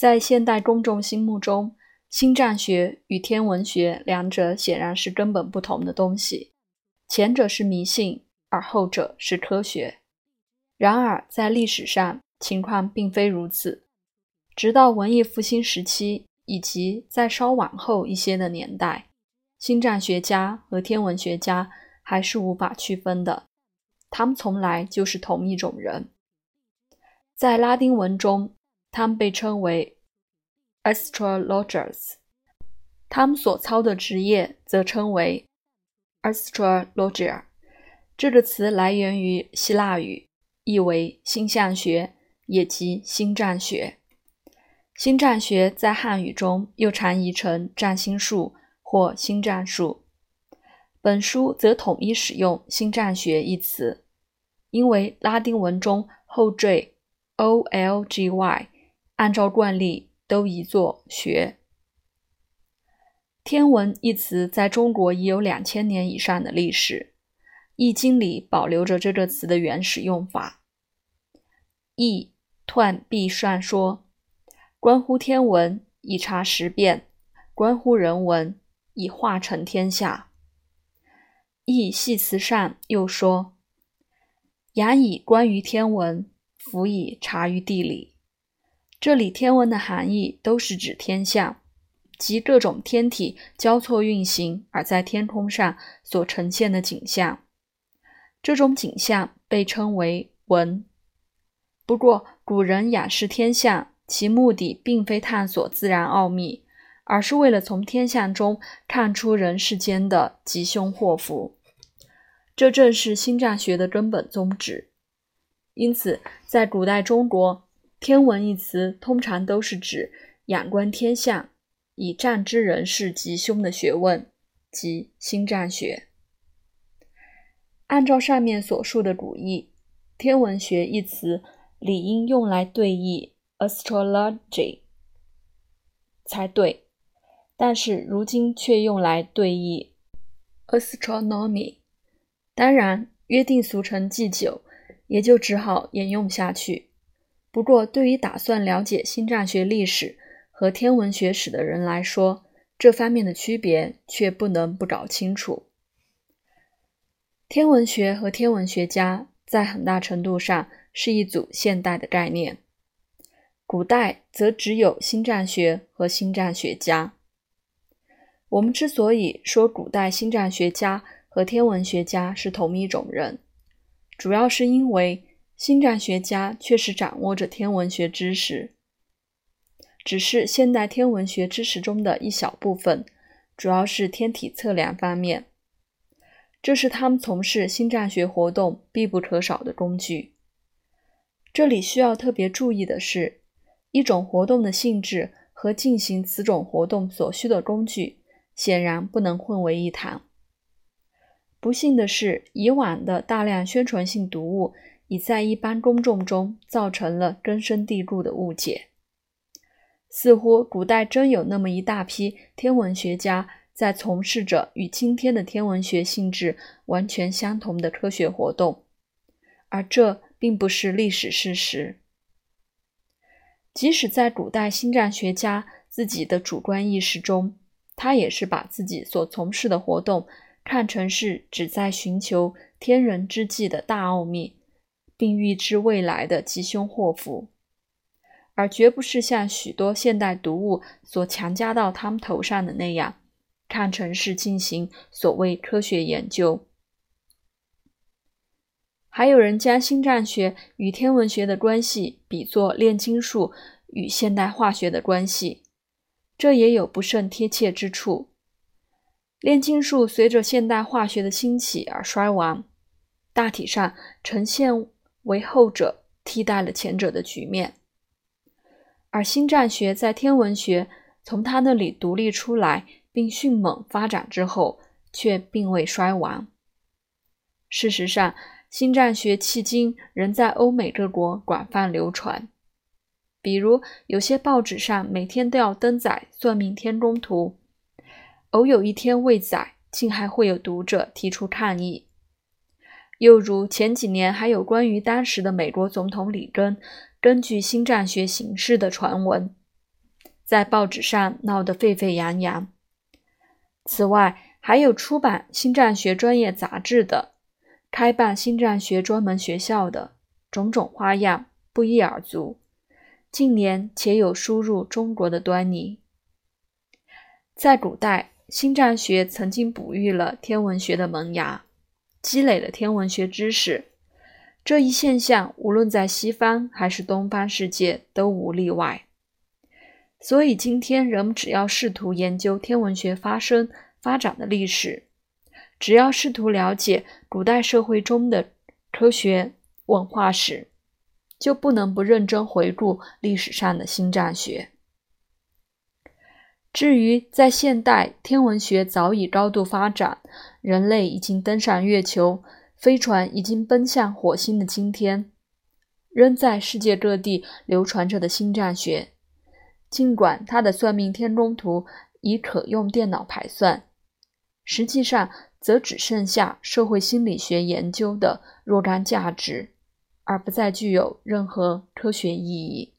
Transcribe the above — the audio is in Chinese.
在现代公众心目中，星战学与天文学两者显然是根本不同的东西，前者是迷信，而后者是科学。然而，在历史上情况并非如此。直到文艺复兴时期以及在稍往后一些的年代，星战学家和天文学家还是无法区分的，他们从来就是同一种人。在拉丁文中，他们被称为 astrologers，他们所操的职业则称为 astrologer。这个词来源于希腊语，意为星象学，也即星战学。星战学在汉语中又常译成占星术或星战术。本书则统一使用星战学一词，因为拉丁文中后缀 olgy 按照惯例都译作学。天文一词在中国已有两千年以上的历史，《易经》里保留着这个词的原始用法。易彖必算说。关乎天文，以察时变；关乎人文，以化成天下。易系辞上又说：“雅以观于天文，辅以察于地理。”这里天文的含义都是指天象，即各种天体交错运行而在天空上所呈现的景象。这种景象被称为文。不过，古人仰视天象。其目的并非探索自然奥秘，而是为了从天象中看出人世间的吉凶祸福。这正是星占学的根本宗旨。因此，在古代中国，“天文”一词通常都是指仰观天象以占知人世吉凶的学问，即星占学。按照上面所述的古义，“天文学”一词理应用来对译。astrology 才对，但是如今却用来对译 astronomy。当然，约定俗成既久，也就只好沿用下去。不过，对于打算了解星占学历史和天文学史的人来说，这方面的区别却不能不搞清楚。天文学和天文学家在很大程度上是一组现代的概念。古代则只有星占学和星占学家。我们之所以说古代星占学家和天文学家是同一种人，主要是因为星占学家确实掌握着天文学知识，只是现代天文学知识中的一小部分，主要是天体测量方面，这是他们从事星占学活动必不可少的工具。这里需要特别注意的是。一种活动的性质和进行此种活动所需的工具，显然不能混为一谈。不幸的是，以往的大量宣传性读物已在一般公众中造成了根深蒂固的误解。似乎古代真有那么一大批天文学家在从事着与今天的天文学性质完全相同的科学活动，而这并不是历史事实。即使在古代星占学家自己的主观意识中，他也是把自己所从事的活动看成是旨在寻求天人之际的大奥秘，并预知未来的吉凶祸福，而绝不是像许多现代读物所强加到他们头上的那样，看成是进行所谓科学研究。还有人将星占学与天文学的关系比作炼金术与现代化学的关系，这也有不甚贴切之处。炼金术随着现代化学的兴起而衰亡，大体上呈现为后者替代了前者的局面，而星占学在天文学从他那里独立出来并迅猛发展之后，却并未衰亡。事实上，星占学迄今仍在欧美各国广泛流传，比如有些报纸上每天都要登载算命天宫图，偶有一天未载，竟还会有读者提出抗议。又如前几年还有关于当时的美国总统里根根据星占学行事的传闻，在报纸上闹得沸沸扬扬。此外，还有出版心脏学专业杂志的，开办心脏学专门学校的，种种花样不一而足。近年且有输入中国的端倪。在古代，心脏学曾经哺育了天文学的萌芽，积累了天文学知识。这一现象，无论在西方还是东方世界都无例外。所以，今天人们只要试图研究天文学发生发展的历史，只要试图了解古代社会中的科学文化史，就不能不认真回顾历史上的心脏学。至于在现代，天文学早已高度发展，人类已经登上月球。飞船已经奔向火星的今天，仍在世界各地流传着的星战学，尽管它的算命天宫图已可用电脑排算，实际上则只剩下社会心理学研究的若干价值，而不再具有任何科学意义。